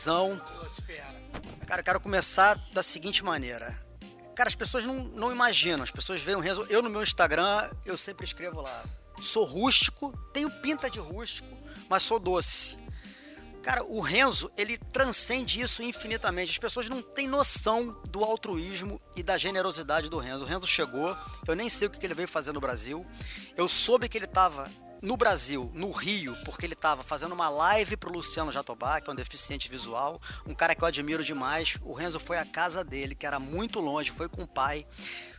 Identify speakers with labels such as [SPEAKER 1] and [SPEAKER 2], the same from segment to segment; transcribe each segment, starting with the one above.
[SPEAKER 1] Renzão. Cara, eu quero começar da seguinte maneira. Cara, as pessoas não, não imaginam, as pessoas veem o Renzo. Eu no meu Instagram, eu sempre escrevo lá. Sou rústico, tenho pinta de rústico, mas sou doce. Cara, o Renzo, ele transcende isso infinitamente. As pessoas não têm noção do altruísmo e da generosidade do Renzo. O Renzo chegou, eu nem sei o que ele veio fazer no Brasil. Eu soube que ele estava no Brasil, no Rio, porque ele estava fazendo uma live pro Luciano Jatobá, que é um deficiente visual, um cara que eu admiro demais. O Renzo foi à casa dele, que era muito longe, foi com o pai,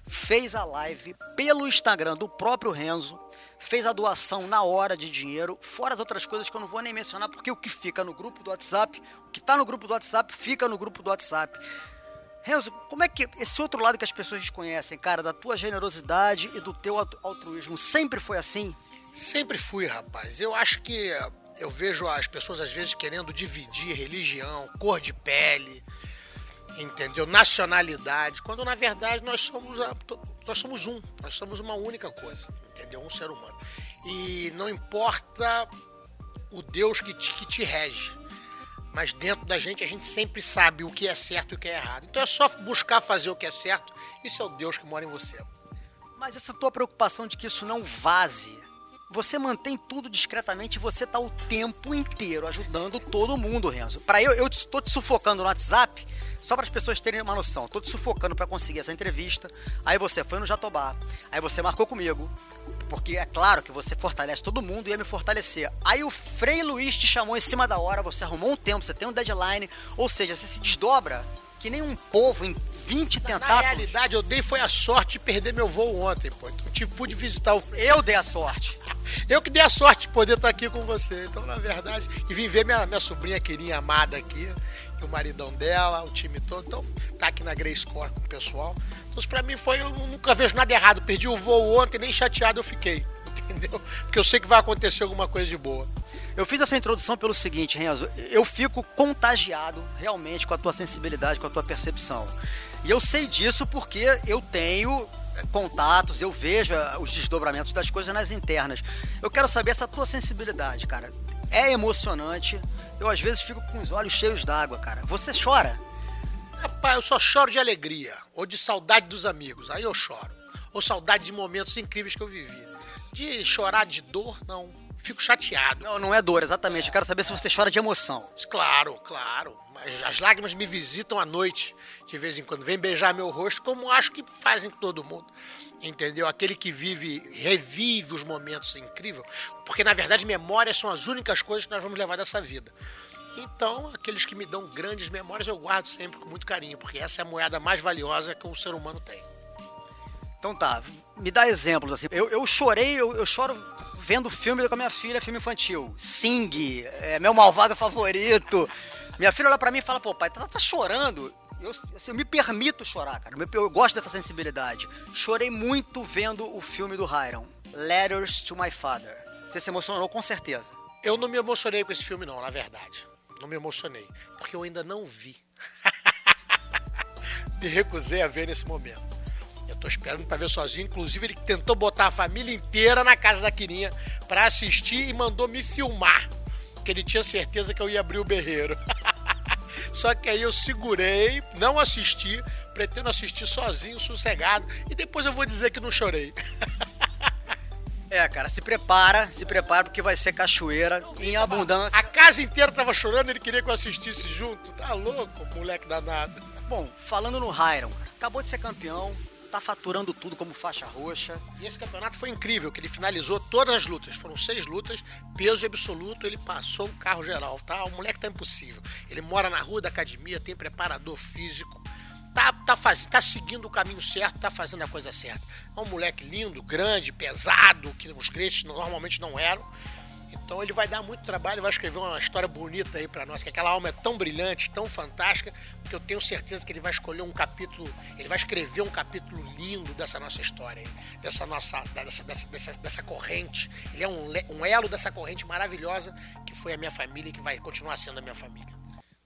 [SPEAKER 1] fez a live pelo Instagram do próprio Renzo, fez a doação na hora de dinheiro, fora as outras coisas que eu não vou nem mencionar, porque o que fica no grupo do WhatsApp, o que está no grupo do WhatsApp, fica no grupo do WhatsApp. Renzo, como é que esse outro lado que as pessoas desconhecem, cara, da tua generosidade e do teu altruísmo, sempre foi assim?
[SPEAKER 2] Sempre fui, rapaz. Eu acho que eu vejo as pessoas às vezes querendo dividir religião, cor de pele, entendeu? Nacionalidade, quando na verdade nós somos a, nós somos um, nós somos uma única coisa, entendeu? Um ser humano. E não importa o Deus que te, que te rege, mas dentro da gente a gente sempre sabe o que é certo e o que é errado. Então é só buscar fazer o que é certo, isso é o Deus que mora em você.
[SPEAKER 1] Mas essa tua preocupação de que isso não vaze você mantém tudo discretamente e você tá o tempo inteiro ajudando todo mundo, Renzo. Para eu, eu estou te sufocando no WhatsApp, só para as pessoas terem uma noção. Estou te sufocando para conseguir essa entrevista. Aí você foi no Jatobá. Aí você marcou comigo. Porque é claro que você fortalece todo mundo e ia me fortalecer. Aí o Frei Luiz te chamou em cima da hora, você arrumou um tempo, você tem um deadline, ou seja, você se desdobra que nem um povo em 20 tentáculos. Na
[SPEAKER 2] realidade, eu dei foi a sorte de perder meu voo ontem, pô. Então, tive, pude visitar o.
[SPEAKER 1] Eu dei a sorte.
[SPEAKER 2] eu que dei a sorte de poder estar aqui com você. Então, na verdade, e vim ver minha, minha sobrinha querida amada aqui, e o maridão dela, o time todo. Então, tá aqui na Grey Score com o pessoal. Então, isso pra mim foi. Eu nunca vejo nada errado. Perdi o voo ontem, nem chateado eu fiquei. Entendeu? Porque eu sei que vai acontecer alguma coisa de boa.
[SPEAKER 1] Eu fiz essa introdução pelo seguinte, Renzo. Eu fico contagiado realmente com a tua sensibilidade, com a tua percepção. E eu sei disso porque eu tenho eh, contatos, eu vejo eh, os desdobramentos das coisas nas internas. Eu quero saber essa tua sensibilidade, cara. É emocionante. Eu às vezes fico com os olhos cheios d'água, cara. Você chora?
[SPEAKER 2] Rapaz, eu só choro de alegria ou de saudade dos amigos. Aí eu choro. Ou saudade de momentos incríveis que eu vivi. De chorar de dor, não fico chateado.
[SPEAKER 1] Não, não é dor, exatamente. Eu quero saber se você chora de emoção.
[SPEAKER 2] Claro, claro. Mas as lágrimas me visitam à noite, de vez em quando. Vem beijar meu rosto, como acho que fazem com todo mundo. Entendeu? Aquele que vive, revive os momentos incríveis. Porque, na verdade, memórias são as únicas coisas que nós vamos levar dessa vida. Então, aqueles que me dão grandes memórias, eu guardo sempre com muito carinho, porque essa é a moeda mais valiosa que um ser humano tem.
[SPEAKER 1] Então tá, me dá exemplos assim. Eu, eu chorei, eu, eu choro vendo filme com a minha filha, filme infantil. Sing, é meu malvado favorito. Minha filha olha pra mim e fala, pô, pai, tá, tá chorando. Eu, assim, eu, me permito chorar, cara. Eu, gosto dessa sensibilidade. Chorei muito vendo o filme do Hiron, Letters to My Father. Você se emocionou com certeza.
[SPEAKER 2] Eu não me emocionei com esse filme, não, na verdade. Não me emocionei. Porque eu ainda não vi. me recusei a ver nesse momento. Tô esperando para ver sozinho. Inclusive, ele tentou botar a família inteira na casa da Quirinha para assistir e mandou me filmar. Porque ele tinha certeza que eu ia abrir o berreiro. Só que aí eu segurei, não assisti, pretendo assistir sozinho, sossegado, e depois eu vou dizer que não chorei.
[SPEAKER 1] É, cara, se prepara, se prepara porque vai ser cachoeira em abundância.
[SPEAKER 2] A casa inteira tava chorando, ele queria que eu assistisse junto. Tá louco, moleque danado.
[SPEAKER 1] Bom, falando no Hyron, acabou de ser campeão, tá faturando tudo como faixa roxa.
[SPEAKER 2] E esse campeonato foi incrível, que ele finalizou todas as lutas. Foram seis lutas, peso absoluto, ele passou o carro geral, tá? O moleque tá impossível. Ele mora na rua da academia, tem preparador físico. Tá, tá, faz, tá seguindo o caminho certo, tá fazendo a coisa certa. É um moleque lindo, grande, pesado, que os Graces normalmente não eram. Então ele vai dar muito trabalho, vai escrever uma história bonita aí para nós, que aquela alma é tão brilhante, tão fantástica, que eu tenho certeza que ele vai escolher um capítulo, ele vai escrever um capítulo lindo dessa nossa história, dessa nossa, dessa, dessa, dessa, dessa corrente. Ele é um, um elo dessa corrente maravilhosa que foi a minha família e que vai continuar sendo a minha família.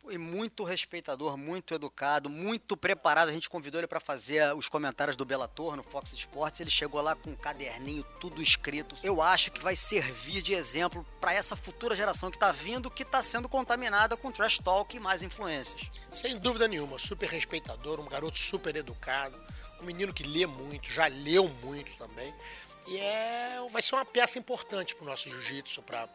[SPEAKER 1] E muito respeitador, muito educado, muito preparado. A gente convidou ele para fazer os comentários do Bellator no Fox Sports. Ele chegou lá com um caderninho, tudo escrito. Eu acho que vai servir de exemplo para essa futura geração que está vindo, que está sendo contaminada com trash talk e mais influências.
[SPEAKER 2] Sem dúvida nenhuma, super respeitador, um garoto super educado, um menino que lê muito, já leu muito também. E é, vai ser uma peça importante para o nosso jiu-jitsu, para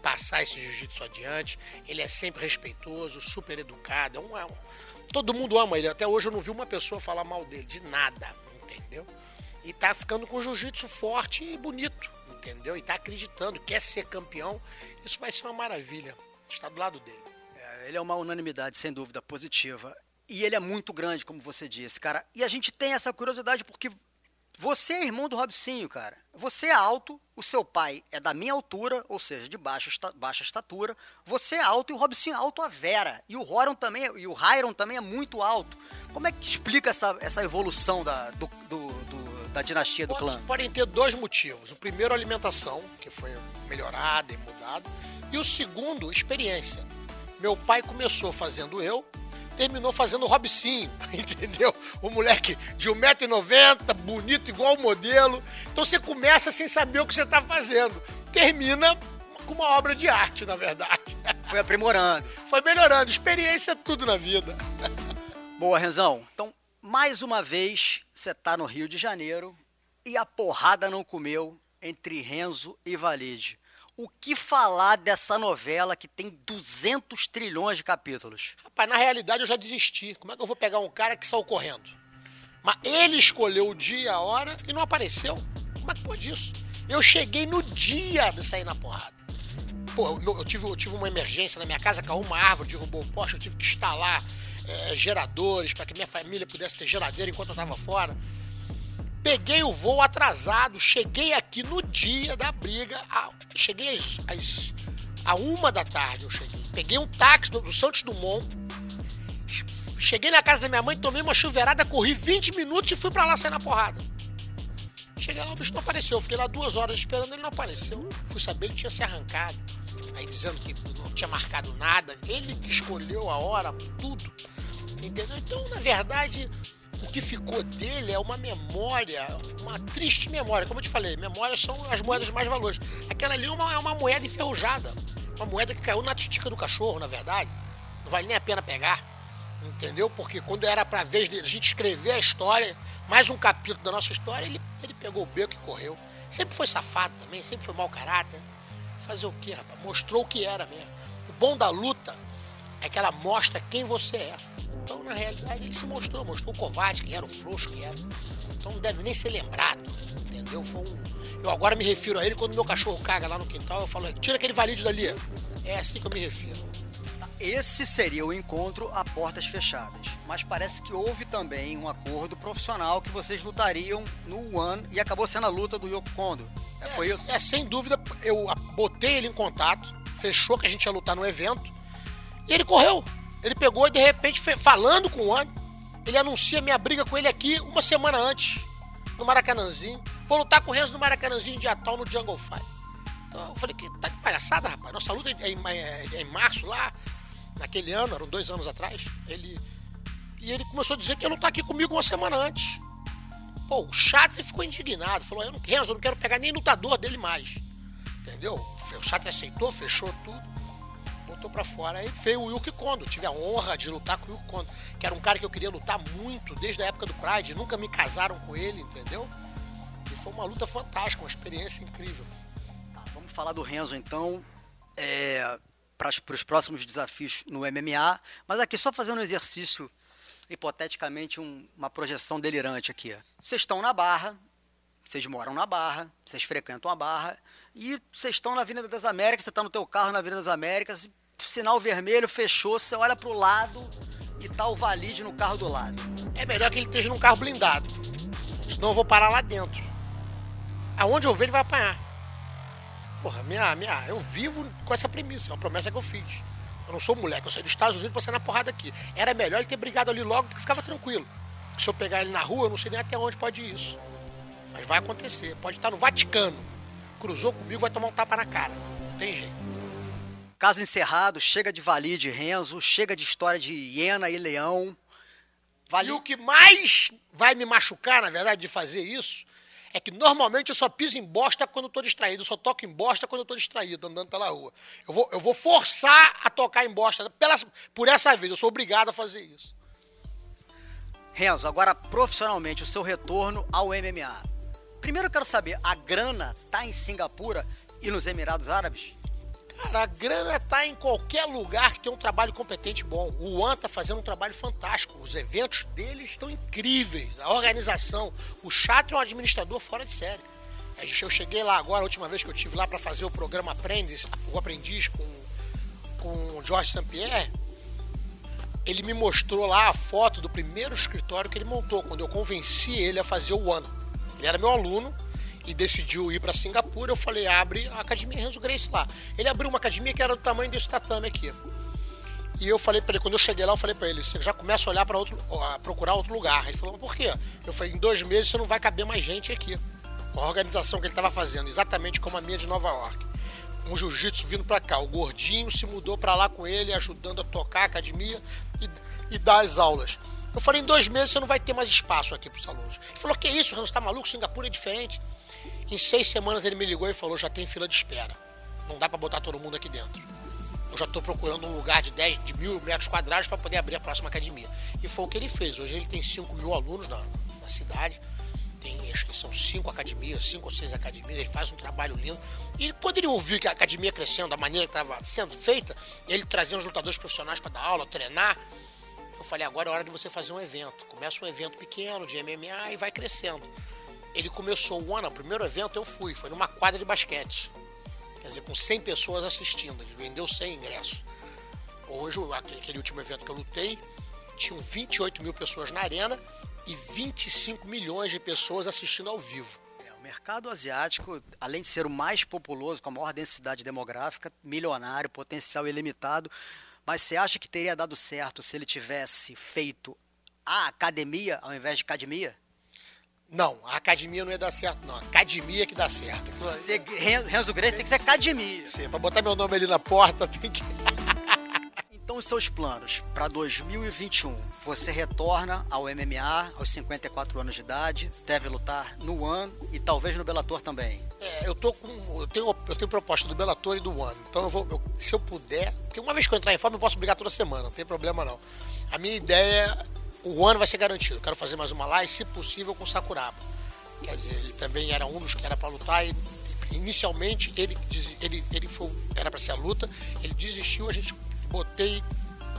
[SPEAKER 2] passar esse jiu-jitsu adiante. Ele é sempre respeitoso, super educado. É um, é um, todo mundo ama ele. Até hoje eu não vi uma pessoa falar mal dele, de nada, entendeu? E tá ficando com jiu-jitsu forte e bonito, entendeu? E tá acreditando, quer ser campeão. Isso vai ser uma maravilha. Está do lado dele.
[SPEAKER 1] É, ele é uma unanimidade, sem dúvida, positiva. E ele é muito grande, como você disse, cara. E a gente tem essa curiosidade porque você é irmão do Robicinho, cara. Você é alto, o seu pai é da minha altura, ou seja, de baixa, baixa estatura. Você é alto e o Robicinho é alto a Vera. E o Horon também, e o Hyron também é muito alto. Como é que explica essa, essa evolução da, do, do, do, da dinastia do clã?
[SPEAKER 2] Podem ter dois motivos. O primeiro, alimentação, que foi melhorada e mudada. E o segundo, experiência. Meu pai começou fazendo eu, terminou fazendo o Robicinho, entendeu? O moleque de 1,90m, bonito igual o modelo. Então você começa sem saber o que você está fazendo. Termina com uma obra de arte, na verdade.
[SPEAKER 1] Foi aprimorando.
[SPEAKER 2] Foi melhorando. Experiência é tudo na vida.
[SPEAKER 1] Boa, Renzão. Então, mais uma vez, você está no Rio de Janeiro e a porrada não comeu entre Renzo e Valide o que falar dessa novela que tem 200 trilhões de capítulos?
[SPEAKER 2] Rapaz, na realidade eu já desisti. Como é que eu vou pegar um cara que saiu correndo? Mas ele escolheu o dia, a hora e não apareceu. Como é que pode isso? Eu cheguei no dia de sair na porrada. Pô, eu, eu tive, eu tive uma emergência na minha casa, caiu uma árvore, derrubou o poste, eu tive que instalar é, geradores para que minha família pudesse ter geladeira enquanto eu estava fora. Peguei o voo atrasado, cheguei aqui no dia da briga, a, cheguei às, às, uma da tarde eu cheguei. Peguei um táxi do, do Santos Dumont, cheguei na casa da minha mãe, tomei uma chuveirada, corri 20 minutos e fui para lá sair na porrada. Cheguei lá, o bicho não apareceu. Fiquei lá duas horas esperando, ele não apareceu. Fui saber, ele tinha se arrancado. Aí dizendo que não tinha marcado nada. Ele que escolheu a hora, tudo. Entendeu? Então, na verdade, o que ficou dele é uma memória, uma triste memória. Como eu te falei, memórias são as moedas mais valores. Aquela ali é uma, é uma moeda enferrujada. Uma moeda que caiu na titica do cachorro, na verdade. Não vale nem a pena pegar. Entendeu? Porque quando era pra vez de a gente escrever a história, mais um capítulo da nossa história, ele, ele pegou o beco e correu. Sempre foi safado também, sempre foi mau caráter. Fazer o quê, rapaz? Mostrou o que era mesmo. O bom da luta é que ela mostra quem você é. Então, na realidade, ele se mostrou, mostrou o covarde que era, o frouxo que era. Então não deve nem ser lembrado, entendeu? Foi um... Eu agora me refiro a ele quando meu cachorro caga lá no quintal, eu falo, tira aquele valide dali. É assim que eu me refiro.
[SPEAKER 1] Esse seria o encontro a portas fechadas. Mas parece que houve também um acordo profissional que vocês lutariam no One e acabou sendo a luta do Yoko Kondo.
[SPEAKER 2] É, foi isso? É, sem dúvida, eu botei ele em contato, fechou que a gente ia lutar no evento e ele correu. Ele pegou e de repente, falando com o homem, ele anuncia minha briga com ele aqui uma semana antes, no Maracanãzinho. Vou lutar com o Renzo no Maracanãzinho de tal no Jungle Fight. Então eu falei, que tá de palhaçada, rapaz. Nossa luta é em, é, é em março lá, naquele ano, eram dois anos atrás. Ele. E ele começou a dizer que ia lutar aqui comigo uma semana antes. Pô, o Chatre ficou indignado. Falou, eu não, Renzo, eu não quero pegar nem lutador dele mais. Entendeu? O Chatre aceitou, fechou tudo botou pra fora. Aí veio o Yuki Kondo. Tive a honra de lutar com o Yuki Kondo, que era um cara que eu queria lutar muito desde a época do Pride. Nunca me casaram com ele, entendeu? E foi uma luta fantástica, uma experiência incrível.
[SPEAKER 1] Tá, vamos falar do Renzo então. É, para os próximos desafios no MMA. Mas aqui, só fazendo um exercício, hipoteticamente, um, uma projeção delirante aqui. Vocês estão na Barra, vocês moram na Barra, vocês frequentam a Barra, e vocês estão na Avenida das Américas, você está no teu carro na Avenida das Américas, sinal vermelho, fechou, você olha pro lado e tá o valide no carro do lado.
[SPEAKER 2] É melhor que ele esteja num carro blindado. Senão eu vou parar lá dentro. Aonde eu ver ele vai apanhar. Porra, minha, minha, eu vivo com essa premissa, é uma promessa que eu fiz. Eu não sou moleque, eu saí dos Estados Unidos pra sair na porrada aqui. Era melhor ele ter brigado ali logo, porque ficava tranquilo. Se eu pegar ele na rua, eu não sei nem até onde pode ir isso. Mas vai acontecer. Pode estar no Vaticano. Cruzou comigo, vai tomar um tapa na cara. Não tem jeito.
[SPEAKER 1] Caso encerrado, chega de Valide e Renzo, chega de história de hiena e leão.
[SPEAKER 2] Vale... E o que mais vai me machucar, na verdade, de fazer isso, é que normalmente eu só piso em bosta quando estou distraído, eu só toco em bosta quando estou distraído, andando pela rua. Eu vou, eu vou forçar a tocar em bosta pela, por essa vez, eu sou obrigado a fazer isso.
[SPEAKER 1] Renzo, agora profissionalmente, o seu retorno ao MMA. Primeiro eu quero saber, a grana tá em Singapura e nos Emirados Árabes?
[SPEAKER 2] Cara, a grana tá em qualquer lugar que tem um trabalho competente bom. O One tá fazendo um trabalho fantástico. Os eventos dele estão incríveis. A organização. O Chato é um administrador fora de série. Eu cheguei lá agora, a última vez que eu tive lá para fazer o programa Aprendiz, o Aprendiz com, com o Jorge Saint-Pierre. Ele me mostrou lá a foto do primeiro escritório que ele montou, quando eu convenci ele a fazer o One. Ele era meu aluno, e decidiu ir para Singapura, eu falei, abre a Academia Renzo Grace lá. Ele abriu uma academia que era do tamanho desse tatame aqui. E eu falei para ele, quando eu cheguei lá, eu falei para ele, você já começa a olhar para outro, a procurar outro lugar. Ele falou, por quê? Eu falei, em dois meses você não vai caber mais gente aqui. Com a organização que ele estava fazendo, exatamente como a minha de Nova York. Um jiu-jitsu vindo para cá. O gordinho se mudou para lá com ele, ajudando a tocar a academia e, e dar as aulas. Eu falei, em dois meses você não vai ter mais espaço aqui para os alunos. Ele falou, que isso, Renzo, tá maluco? Singapura é diferente. Em seis semanas ele me ligou e falou: já tem fila de espera. Não dá para botar todo mundo aqui dentro. Eu já estou procurando um lugar de 10, de mil metros quadrados para poder abrir a próxima academia. E foi o que ele fez. Hoje ele tem 5 mil alunos na, na cidade. Tem, acho que são cinco academias, cinco ou seis academias. Ele faz um trabalho lindo. E quando ele ouviu que a academia crescendo da maneira que estava sendo feita, ele trazendo os lutadores profissionais para dar aula, treinar. Eu falei, agora é hora de você fazer um evento. Começa um evento pequeno de MMA e vai crescendo ele começou o ano, o primeiro evento eu fui, foi numa quadra de basquete. Quer dizer, com 100 pessoas assistindo, ele vendeu 100 ingressos. Hoje, aquele último evento que eu lutei, tinham 28 mil pessoas na arena e 25 milhões de pessoas assistindo ao vivo.
[SPEAKER 1] É, o mercado asiático, além de ser o mais populoso, com a maior densidade demográfica, milionário, potencial ilimitado, mas você acha que teria dado certo se ele tivesse feito a academia ao invés de academia?
[SPEAKER 2] Não, a academia não ia dar certo, não. A academia que dá certo.
[SPEAKER 1] Você, Renzo Grace tem que ser academia.
[SPEAKER 2] Sim, pra botar meu nome ali na porta tem que.
[SPEAKER 1] então, os seus planos para 2021? Você retorna ao MMA aos 54 anos de idade, deve lutar no One e talvez no Bellator também.
[SPEAKER 2] É, eu tô com. Eu tenho, eu tenho proposta do Bellator e do One. Então eu vou. Eu, se eu puder. Porque uma vez que eu entrar em forma, eu posso brigar toda semana, não tem problema não. A minha ideia o ano vai ser garantido. Quero fazer mais uma lá e, se possível, com Sakuraba. Quer dizer, ele também era um dos que era para lutar e inicialmente ele, ele, ele foi, era para ser a luta, ele desistiu, a gente botei,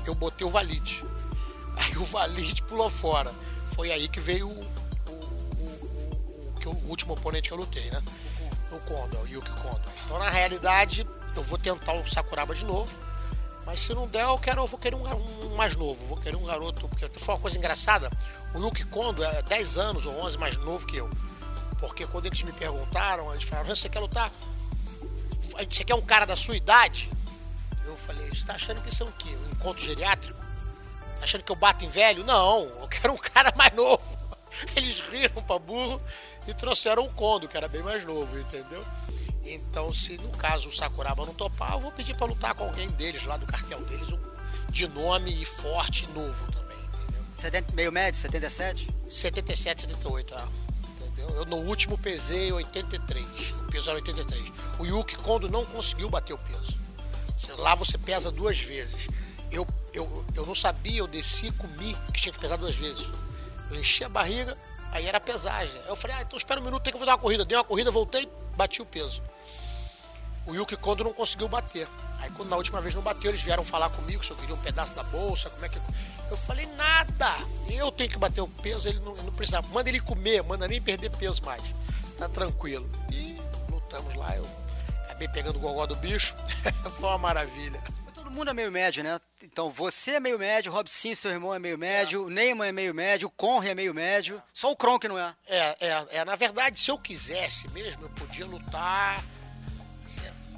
[SPEAKER 2] eu botei o Valide. Aí o Valide pulou fora. Foi aí que veio o, o, o, o, o último oponente que eu lutei, né? O Kondo, o Yuki Kondo. Então, na realidade, eu vou tentar o Sakuraba de novo mas se não der, eu, quero, eu vou querer um, um, mais novo, vou querer um garoto. Porque foi uma coisa engraçada. O Yuki Kondo é 10 anos ou 11 mais novo que eu. Porque quando eles me perguntaram, eles falaram: Você quer lutar? Você quer um cara da sua idade? Eu falei: Você tá achando que isso é quê? Um encontro geriátrico? Tá achando que eu bato em velho? Não, eu quero um cara mais novo. Eles riram pra burro e trouxeram o Kondo, que era bem mais novo, entendeu? Então, se no caso o Sakuraba não topar, eu vou pedir para lutar com alguém deles, lá do cartel deles, um, de nome e forte novo também, entendeu?
[SPEAKER 1] 70, meio médio, 77?
[SPEAKER 2] 77, 78, ah, entendeu? Eu no último pesei 83, o peso era 83. O Yuki Kondo não conseguiu bater o peso. Lá você pesa duas vezes. Eu, eu, eu não sabia, eu desci e comi que tinha que pesar duas vezes. Eu enchi a barriga, aí era pesagem. Eu falei, ah, então espera um minuto, tem que eu vou dar uma corrida. Dei uma corrida, voltei, bati o peso. O Yuki Kondo não conseguiu bater. Aí quando na última vez não bateu, eles vieram falar comigo se eu queria um pedaço da bolsa, como é que. Eu falei, nada! Eu tenho que bater o peso, ele não, não precisa. Manda ele comer, manda nem perder peso mais. Tá tranquilo. E lutamos lá, eu acabei pegando o gogó do bicho. Foi uma maravilha.
[SPEAKER 1] Mundo é meio médio, né? Então você é meio médio, o Robson, seu irmão, é meio médio, é. o Neymar é meio médio, o Conre é meio médio. Só o Kron que não é.
[SPEAKER 2] É, é, é. Na verdade, se eu quisesse mesmo, eu podia lutar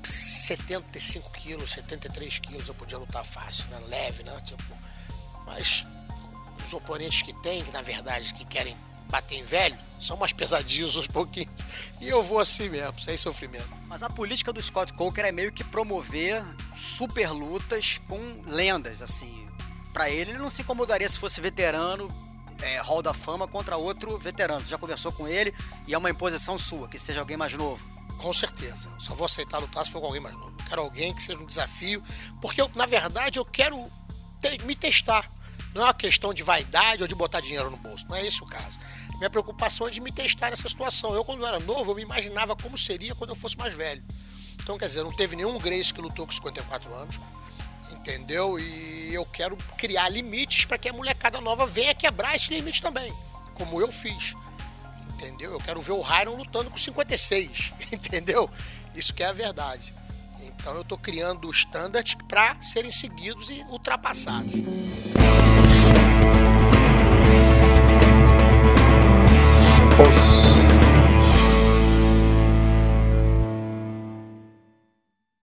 [SPEAKER 2] 75 quilos, 73 quilos, eu podia lutar fácil, né? Leve, né? Tipo, mas os oponentes que tem, que na verdade que querem bater em velho, são mais pesadinhos uns pouquinhos. E eu vou assim mesmo, sem sofrimento.
[SPEAKER 1] Mas a política do Scott Coker é meio que promover super lutas com lendas, assim. Para ele, ele não se incomodaria se fosse veterano, é, Hall da Fama contra outro veterano. Você já conversou com ele e é uma imposição sua, que seja alguém mais novo.
[SPEAKER 2] Com certeza. Só vou aceitar lutar se for com alguém mais novo. Eu quero alguém que seja um desafio, porque eu, na verdade eu quero te me testar. Não é uma questão de vaidade ou de botar dinheiro no bolso. Não é esse o caso. Minha preocupação é de me testar nessa situação. Eu, quando era novo, eu me imaginava como seria quando eu fosse mais velho. Então, quer dizer, não teve nenhum Grace que lutou com 54 anos. Entendeu? E eu quero criar limites para que a molecada nova venha quebrar esse limite também. Como eu fiz. Entendeu? Eu quero ver o Hyron lutando com 56. Entendeu? Isso que é a verdade. Então eu estou criando standards para serem seguidos e ultrapassados.